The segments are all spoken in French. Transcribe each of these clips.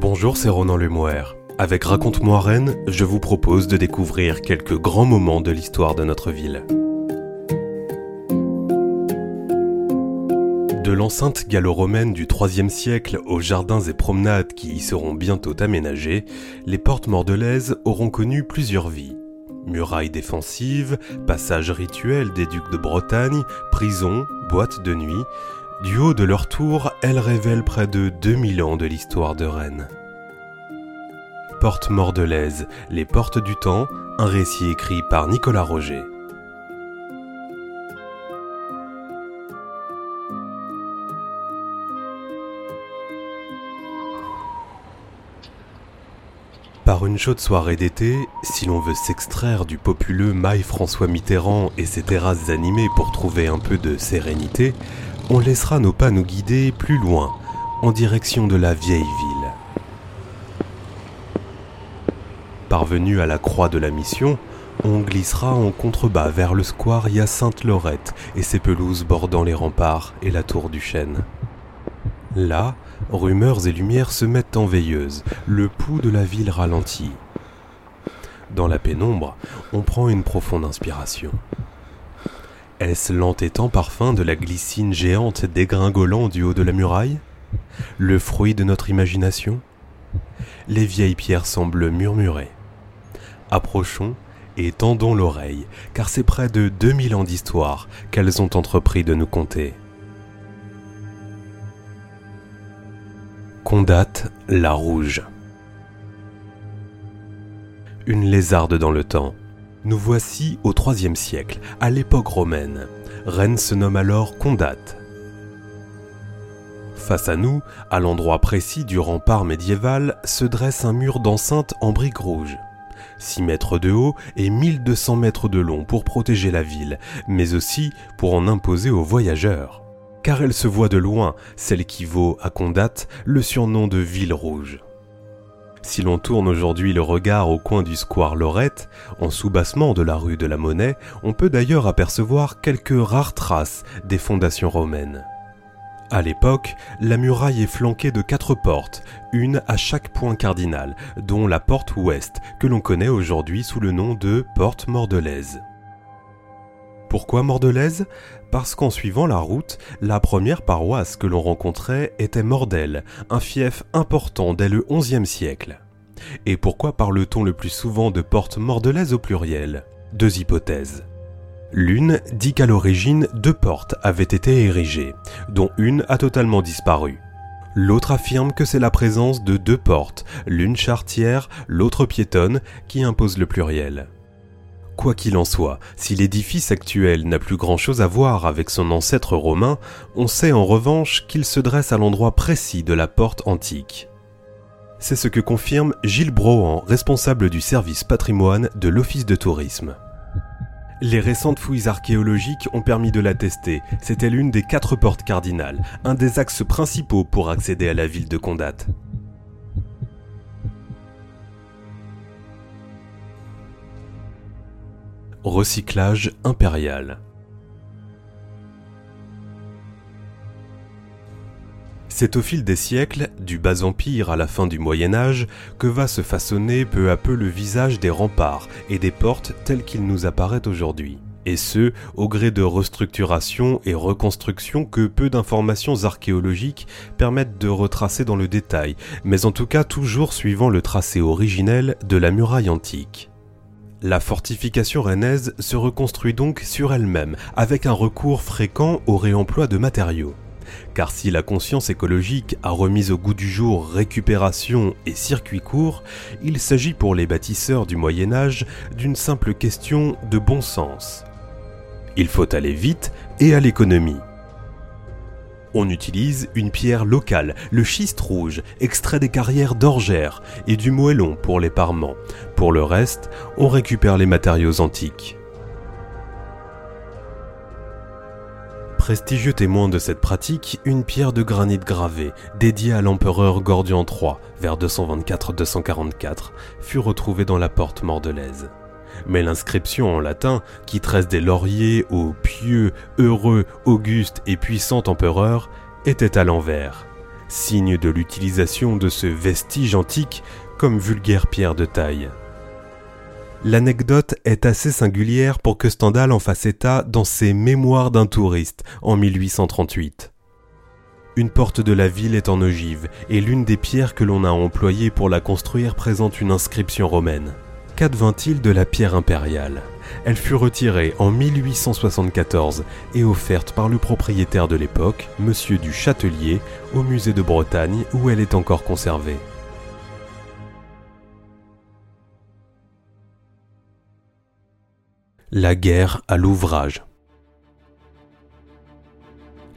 Bonjour, c'est Ronan Lemoire. Avec Raconte-moi Rennes, je vous propose de découvrir quelques grands moments de l'histoire de notre ville. De l'enceinte gallo-romaine du IIIe siècle aux jardins et promenades qui y seront bientôt aménagés, les portes mordelaises auront connu plusieurs vies. Murailles défensives, passages rituels des ducs de Bretagne, prisons, boîtes de nuit, du haut de leur tour, elles révèlent près de 2000 ans de l'histoire de Rennes. Porte Mordelaise, Les Portes du Temps, un récit écrit par Nicolas Roger. Par une chaude soirée d'été, si l'on veut s'extraire du populeux maille François Mitterrand et ses terrasses animées pour trouver un peu de sérénité, on laissera nos pas nous guider plus loin, en direction de la vieille ville. Parvenu à la croix de la mission, on glissera en contrebas vers le square Hyacinthe Lorette et ses pelouses bordant les remparts et la tour du chêne. Là, rumeurs et lumières se mettent en veilleuse, le pouls de la ville ralentit. Dans la pénombre, on prend une profonde inspiration. Est-ce l'entêtant parfum de la glycine géante dégringolant du haut de la muraille? Le fruit de notre imagination? Les vieilles pierres semblent murmurer. Approchons et tendons l'oreille, car c'est près de 2000 ans d'histoire qu'elles ont entrepris de nous conter. Condate la Rouge. Une lézarde dans le temps, nous voici au IIIe siècle, à l'époque romaine. Rennes se nomme alors Condate. Face à nous, à l'endroit précis du rempart médiéval, se dresse un mur d'enceinte en briques rouges. 6 mètres de haut et 1200 mètres de long pour protéger la ville, mais aussi pour en imposer aux voyageurs. Car elle se voit de loin, celle qui vaut à Condate le surnom de Ville Rouge. Si l'on tourne aujourd'hui le regard au coin du square Lorette, en soubassement de la rue de la Monnaie, on peut d'ailleurs apercevoir quelques rares traces des fondations romaines. À l'époque, la muraille est flanquée de quatre portes, une à chaque point cardinal, dont la porte ouest, que l'on connaît aujourd'hui sous le nom de porte mordelaise. Pourquoi Mordelaise? Parce qu'en suivant la route, la première paroisse que l'on rencontrait était Mordel, un fief important dès le XIe siècle. Et pourquoi parle-t-on le plus souvent de porte mordelaise au pluriel? Deux hypothèses. L'une dit qu'à l'origine, deux portes avaient été érigées, dont une a totalement disparu. L'autre affirme que c'est la présence de deux portes, l'une chartière, l'autre piétonne, qui impose le pluriel. Quoi qu'il en soit, si l'édifice actuel n'a plus grand-chose à voir avec son ancêtre romain, on sait en revanche qu'il se dresse à l'endroit précis de la porte antique. C'est ce que confirme Gilles Brohan, responsable du service patrimoine de l'Office de tourisme. Les récentes fouilles archéologiques ont permis de l'attester. C'était l'une des quatre portes cardinales, un des axes principaux pour accéder à la ville de Condate. Recyclage impérial. C'est au fil des siècles, du bas empire à la fin du Moyen Âge, que va se façonner peu à peu le visage des remparts et des portes tels qu'il nous apparaît aujourd'hui. Et ce, au gré de restructuration et reconstruction que peu d'informations archéologiques permettent de retracer dans le détail, mais en tout cas toujours suivant le tracé originel de la muraille antique. La fortification rennaise se reconstruit donc sur elle-même, avec un recours fréquent au réemploi de matériaux. Car si la conscience écologique a remis au goût du jour récupération et circuit court, il s'agit pour les bâtisseurs du Moyen Âge d'une simple question de bon sens. Il faut aller vite et à l'économie. On utilise une pierre locale, le schiste rouge, extrait des carrières d'orgère, et du moellon pour les parements. Pour le reste, on récupère les matériaux antiques. Prestigieux témoin de cette pratique, une pierre de granit gravé, dédiée à l'empereur Gordian III, vers 224-244, fut retrouvée dans la porte mordelaise mais l'inscription en latin, qui tresse des lauriers au pieux, heureux, auguste et puissant empereur, était à l'envers. signe de l'utilisation de ce vestige antique comme vulgaire pierre de taille. L'anecdote est assez singulière pour que Stendhal en fasse état dans ses Mémoires d'un touriste en 1838. Une porte de la ville est en ogive et l'une des pierres que l'on a employées pour la construire présente une inscription romaine. Qu'advint-il de la pierre impériale Elle fut retirée en 1874 et offerte par le propriétaire de l'époque, monsieur du Châtelier, au musée de Bretagne où elle est encore conservée. La guerre à l'ouvrage.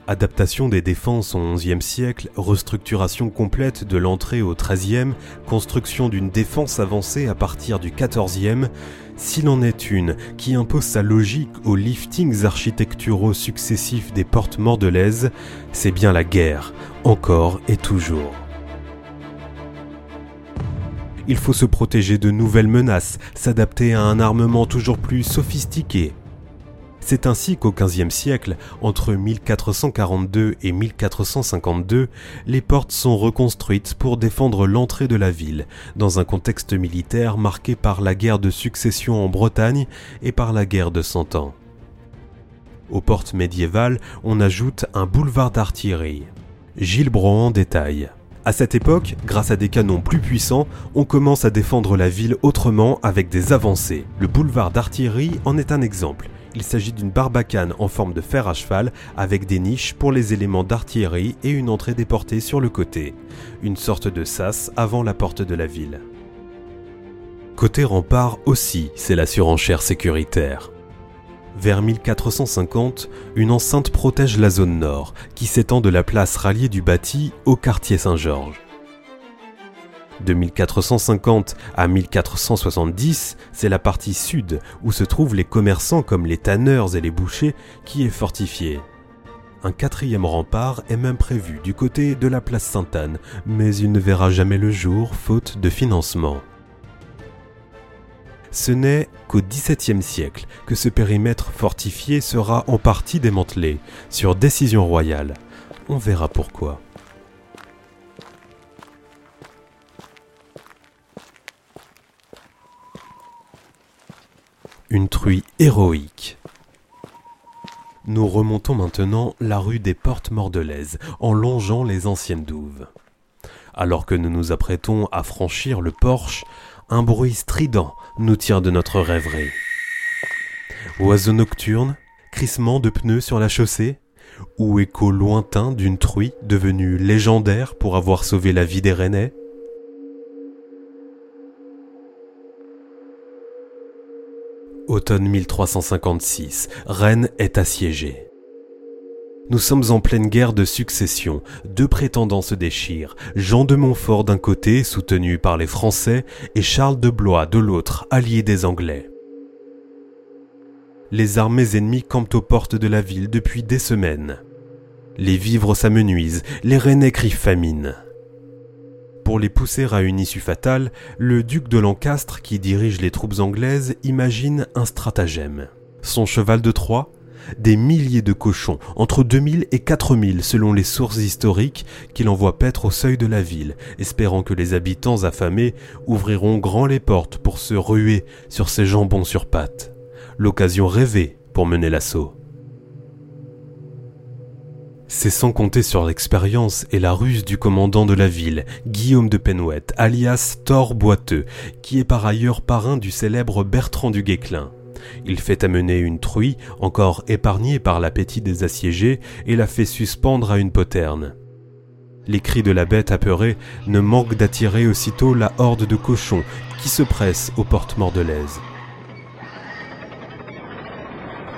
Adaptation des défenses au XIe siècle, restructuration complète de l'entrée au XIIIe, construction d'une défense avancée à partir du XIVe, s'il en est une qui impose sa logique aux liftings architecturaux successifs des portes mordelaises, c'est bien la guerre, encore et toujours. Il faut se protéger de nouvelles menaces, s'adapter à un armement toujours plus sophistiqué. C'est ainsi qu'au XVe siècle, entre 1442 et 1452, les portes sont reconstruites pour défendre l'entrée de la ville, dans un contexte militaire marqué par la guerre de succession en Bretagne et par la guerre de Cent Ans. Aux portes médiévales, on ajoute un boulevard d'artillerie. Gilles Brohan détaille. À cette époque, grâce à des canons plus puissants, on commence à défendre la ville autrement avec des avancées. Le boulevard d'artillerie en est un exemple. Il s'agit d'une barbacane en forme de fer à cheval avec des niches pour les éléments d'artillerie et une entrée déportée sur le côté. Une sorte de sas avant la porte de la ville. Côté rempart aussi, c'est la surenchère sécuritaire. Vers 1450, une enceinte protège la zone nord, qui s'étend de la place ralliée du bâti au quartier Saint-Georges. De 1450 à 1470, c'est la partie sud, où se trouvent les commerçants comme les tanneurs et les bouchers, qui est fortifiée. Un quatrième rempart est même prévu du côté de la place Sainte-Anne, mais il ne verra jamais le jour faute de financement. Ce n'est qu'au XVIIe siècle que ce périmètre fortifié sera en partie démantelé, sur décision royale. On verra pourquoi. Une truie héroïque. Nous remontons maintenant la rue des Portes Mordelaises en longeant les anciennes douves. Alors que nous nous apprêtons à franchir le porche, un bruit strident nous tire de notre rêverie. Oiseaux nocturnes, crissement de pneus sur la chaussée, ou écho lointain d'une truie devenue légendaire pour avoir sauvé la vie des Rennais Automne 1356, Rennes est assiégée. Nous sommes en pleine guerre de succession. Deux prétendants se déchirent. Jean de Montfort d'un côté, soutenu par les Français, et Charles de Blois de l'autre, allié des Anglais. Les armées ennemies campent aux portes de la ville depuis des semaines. Les vivres s'amenuisent, les Rennais crient famine. Pour les pousser à une issue fatale, le duc de Lancastre, qui dirige les troupes anglaises, imagine un stratagème. Son cheval de Troie, des milliers de cochons, entre 2000 et 4000 selon les sources historiques, qu'il envoie paître au seuil de la ville, espérant que les habitants affamés ouvriront grand les portes pour se ruer sur ces jambons sur pattes. L'occasion rêvée pour mener l'assaut. C'est sans compter sur l'expérience et la ruse du commandant de la ville, Guillaume de Penouette, alias Thor Boiteux, qui est par ailleurs parrain du célèbre Bertrand du Guesclin. Il fait amener une truie, encore épargnée par l'appétit des assiégés, et la fait suspendre à une poterne. Les cris de la bête apeurée ne manquent d'attirer aussitôt la horde de cochons qui se pressent aux portes mordelaises.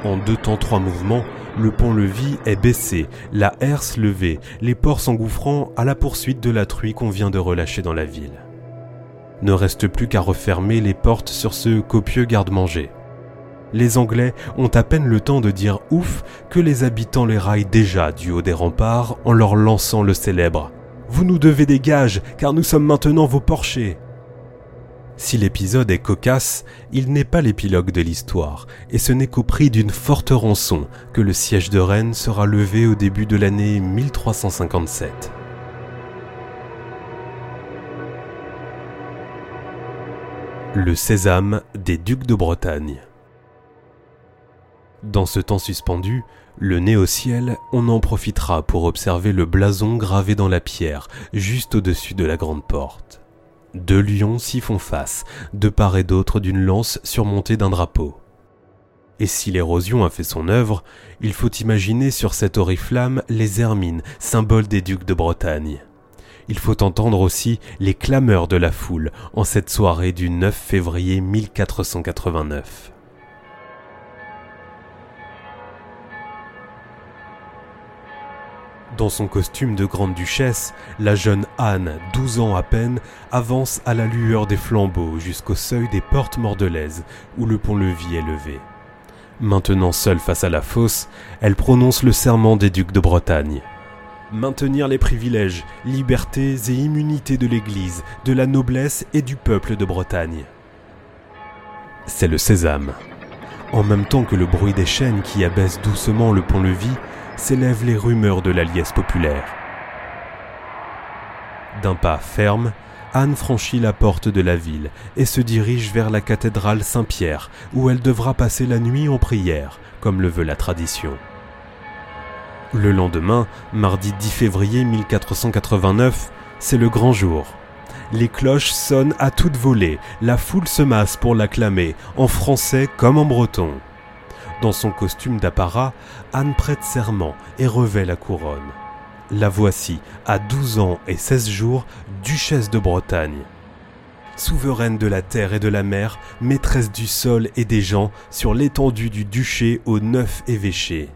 En deux temps trois mouvements, le pont-levis est baissé, la herse levée, les ports s'engouffrant à la poursuite de la truie qu'on vient de relâcher dans la ville. Ne reste plus qu'à refermer les portes sur ce copieux garde-manger les Anglais ont à peine le temps de dire ouf que les habitants les raillent déjà du haut des remparts en leur lançant le célèbre Vous nous devez des gages, car nous sommes maintenant vos porchers. Si l'épisode est cocasse, il n'est pas l'épilogue de l'histoire, et ce n'est qu'au prix d'une forte rançon que le siège de Rennes sera levé au début de l'année 1357. Le sésame des ducs de Bretagne. Dans ce temps suspendu, le nez au ciel, on en profitera pour observer le blason gravé dans la pierre, juste au-dessus de la grande porte. Deux lions s'y font face, de part et d'autre d'une lance surmontée d'un drapeau. Et si l'érosion a fait son œuvre, il faut imaginer sur cette oriflamme les hermines, symboles des ducs de Bretagne il faut entendre aussi les clameurs de la foule en cette soirée du 9 février 1489. Dans son costume de grande duchesse, la jeune Anne, 12 ans à peine, avance à la lueur des flambeaux jusqu'au seuil des portes mordelaises où le pont-levis est levé. Maintenant seule face à la fosse, elle prononce le serment des ducs de Bretagne maintenir les privilèges, libertés et immunités de l'Église, de la noblesse et du peuple de Bretagne. C'est le sésame. En même temps que le bruit des chaînes qui abaissent doucement le pont-levis, s'élèvent les rumeurs de la liesse populaire. D'un pas ferme, Anne franchit la porte de la ville et se dirige vers la cathédrale Saint-Pierre, où elle devra passer la nuit en prière, comme le veut la tradition. Le lendemain, mardi 10 février 1489, c'est le grand jour. Les cloches sonnent à toute volée, la foule se masse pour l'acclamer, en français comme en breton. Son costume d'apparat, Anne prête serment et revêt la couronne. La voici, à 12 ans et 16 jours, duchesse de Bretagne. Souveraine de la terre et de la mer, maîtresse du sol et des gens sur l'étendue du duché aux neuf évêchés.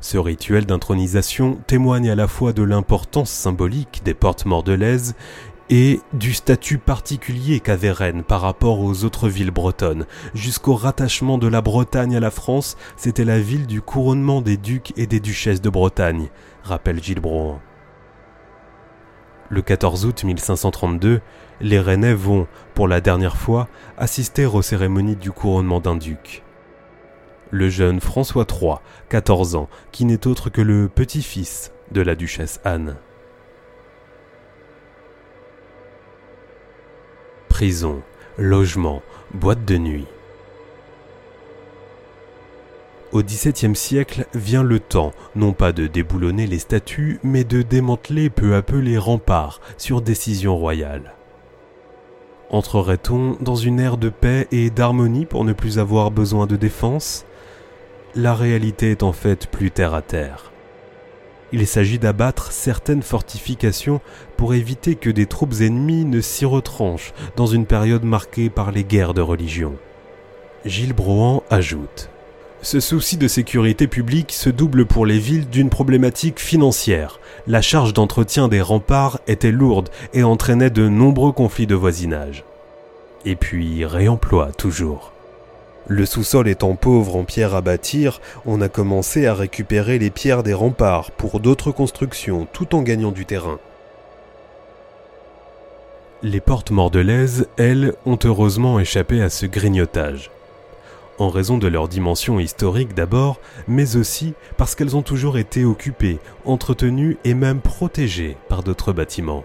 Ce rituel d'intronisation témoigne à la fois de l'importance symbolique des portes mordelaises et du statut particulier qu'avait Rennes par rapport aux autres villes bretonnes. Jusqu'au rattachement de la Bretagne à la France, c'était la ville du couronnement des ducs et des duchesses de Bretagne, rappelle Gilles Brohan. Le 14 août 1532, les Rennais vont, pour la dernière fois, assister aux cérémonies du couronnement d'un duc le jeune François III, 14 ans, qui n'est autre que le petit-fils de la duchesse Anne. Prison, logement, boîte de nuit. Au XVIIe siècle vient le temps, non pas de déboulonner les statues, mais de démanteler peu à peu les remparts sur décision royale. Entrerait-on dans une ère de paix et d'harmonie pour ne plus avoir besoin de défense? La réalité est en fait plus terre à terre. Il s'agit d'abattre certaines fortifications pour éviter que des troupes ennemies ne s'y retranchent dans une période marquée par les guerres de religion. Gilles Brohan ajoute Ce souci de sécurité publique se double pour les villes d'une problématique financière. La charge d'entretien des remparts était lourde et entraînait de nombreux conflits de voisinage. Et puis réemploi toujours. Le sous-sol étant pauvre en pierres à bâtir, on a commencé à récupérer les pierres des remparts pour d'autres constructions tout en gagnant du terrain. Les portes mordelaises, elles, ont heureusement échappé à ce grignotage. En raison de leur dimension historique d'abord, mais aussi parce qu'elles ont toujours été occupées, entretenues et même protégées par d'autres bâtiments.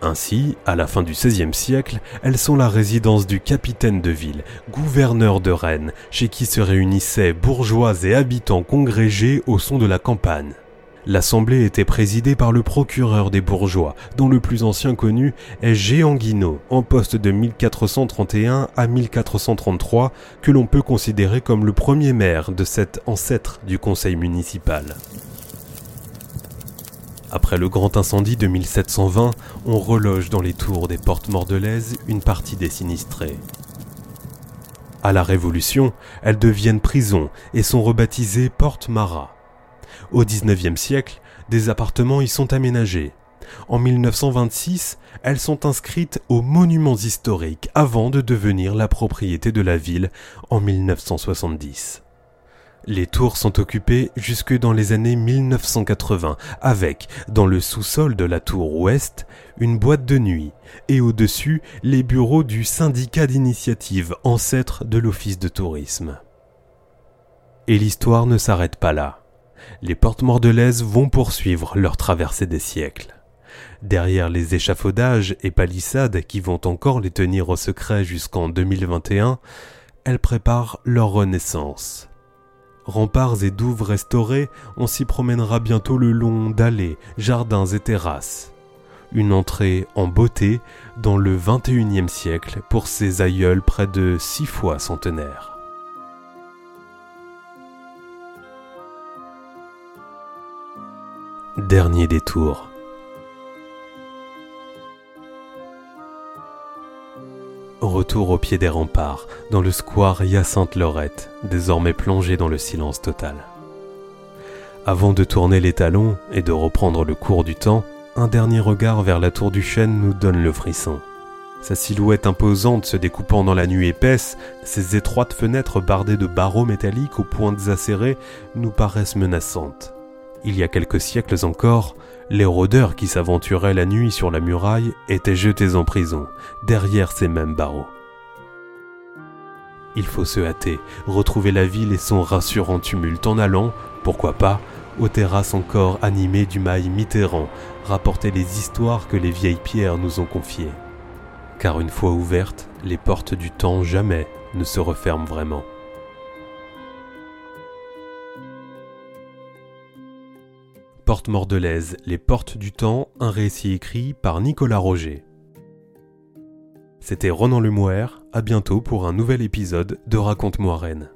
Ainsi, à la fin du XVIe siècle, elles sont la résidence du capitaine de ville, gouverneur de Rennes, chez qui se réunissaient bourgeois et habitants congrégés au son de la campagne. L'assemblée était présidée par le procureur des bourgeois, dont le plus ancien connu est Jean Guinaud, en poste de 1431 à 1433, que l'on peut considérer comme le premier maire de cet ancêtre du conseil municipal. Après le grand incendie de 1720, on reloge dans les tours des portes mordelaises une partie des sinistrés. À la Révolution, elles deviennent prison et sont rebaptisées portes Marat. Au XIXe siècle, des appartements y sont aménagés. En 1926, elles sont inscrites aux monuments historiques avant de devenir la propriété de la ville en 1970. Les tours sont occupées jusque dans les années 1980, avec, dans le sous-sol de la tour ouest, une boîte de nuit, et au-dessus, les bureaux du syndicat d'initiative, ancêtre de l'office de tourisme. Et l'histoire ne s'arrête pas là. Les portes mordelaises vont poursuivre leur traversée des siècles. Derrière les échafaudages et palissades qui vont encore les tenir au secret jusqu'en 2021, elles préparent leur renaissance. Remparts et douves restaurés, on s'y promènera bientôt le long d'allées, jardins et terrasses. Une entrée en beauté dans le XXIe siècle pour ces aïeuls près de six fois centenaires. Dernier détour. Retour au pied des remparts, dans le square Hyacinthe Lorette, désormais plongé dans le silence total. Avant de tourner les talons et de reprendre le cours du temps, un dernier regard vers la tour du chêne nous donne le frisson. Sa silhouette imposante se découpant dans la nuit épaisse, ses étroites fenêtres bardées de barreaux métalliques aux pointes acérées nous paraissent menaçantes. Il y a quelques siècles encore, les rôdeurs qui s'aventuraient la nuit sur la muraille étaient jetés en prison, derrière ces mêmes barreaux. Il faut se hâter, retrouver la ville et son rassurant tumulte en allant, pourquoi pas, aux terrasses encore animées du mail Mitterrand, rapporter les histoires que les vieilles pierres nous ont confiées. Car une fois ouvertes, les portes du temps jamais ne se referment vraiment. Porte Mordelaise, Les Portes du Temps, un récit écrit par Nicolas Roger. C'était Ronan Lemouer, à bientôt pour un nouvel épisode de Raconte-moi Rennes.